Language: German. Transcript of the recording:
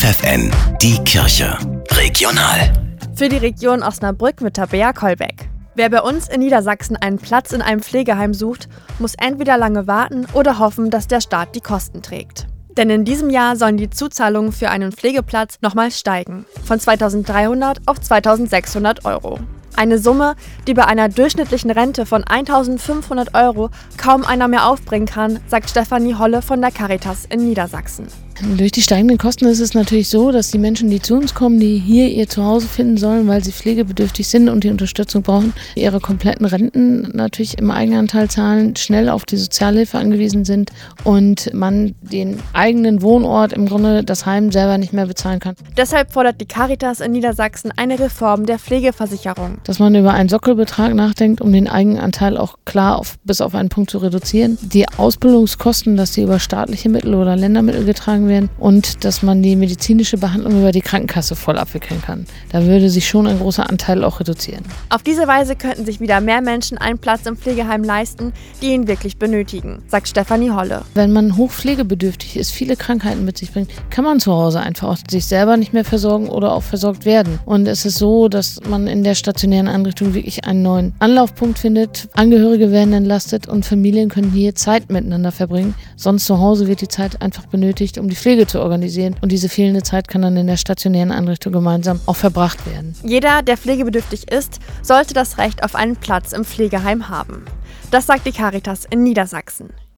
FFN, die Kirche. Regional. Für die Region Osnabrück mit Tabea Kolbeck. Wer bei uns in Niedersachsen einen Platz in einem Pflegeheim sucht, muss entweder lange warten oder hoffen, dass der Staat die Kosten trägt. Denn in diesem Jahr sollen die Zuzahlungen für einen Pflegeplatz nochmal steigen. Von 2300 auf 2600 Euro. Eine Summe, die bei einer durchschnittlichen Rente von 1500 Euro kaum einer mehr aufbringen kann, sagt Stefanie Holle von der Caritas in Niedersachsen. Durch die steigenden Kosten ist es natürlich so, dass die Menschen, die zu uns kommen, die hier ihr Zuhause finden sollen, weil sie pflegebedürftig sind und die Unterstützung brauchen, ihre kompletten Renten natürlich im Eigenanteil zahlen, schnell auf die Sozialhilfe angewiesen sind und man den eigenen Wohnort, im Grunde das Heim selber nicht mehr bezahlen kann. Deshalb fordert die Caritas in Niedersachsen eine Reform der Pflegeversicherung. Dass man über einen Sockelbetrag nachdenkt, um den Eigenanteil auch klar auf, bis auf einen Punkt zu reduzieren. Die Ausbildungskosten, dass die über staatliche Mittel oder Ländermittel getragen werden, werden und dass man die medizinische Behandlung über die Krankenkasse voll abwickeln kann. Da würde sich schon ein großer Anteil auch reduzieren. Auf diese Weise könnten sich wieder mehr Menschen einen Platz im Pflegeheim leisten, die ihn wirklich benötigen, sagt Stefanie Holle. Wenn man hochpflegebedürftig ist, viele Krankheiten mit sich bringt, kann man zu Hause einfach auch sich selber nicht mehr versorgen oder auch versorgt werden. Und es ist so, dass man in der stationären Einrichtung wirklich einen neuen Anlaufpunkt findet. Angehörige werden entlastet und Familien können hier Zeit miteinander verbringen. Sonst zu Hause wird die Zeit einfach benötigt, um die Pflege zu organisieren. Und diese fehlende Zeit kann dann in der stationären Einrichtung gemeinsam auch verbracht werden. Jeder, der pflegebedürftig ist, sollte das Recht auf einen Platz im Pflegeheim haben. Das sagt die Caritas in Niedersachsen.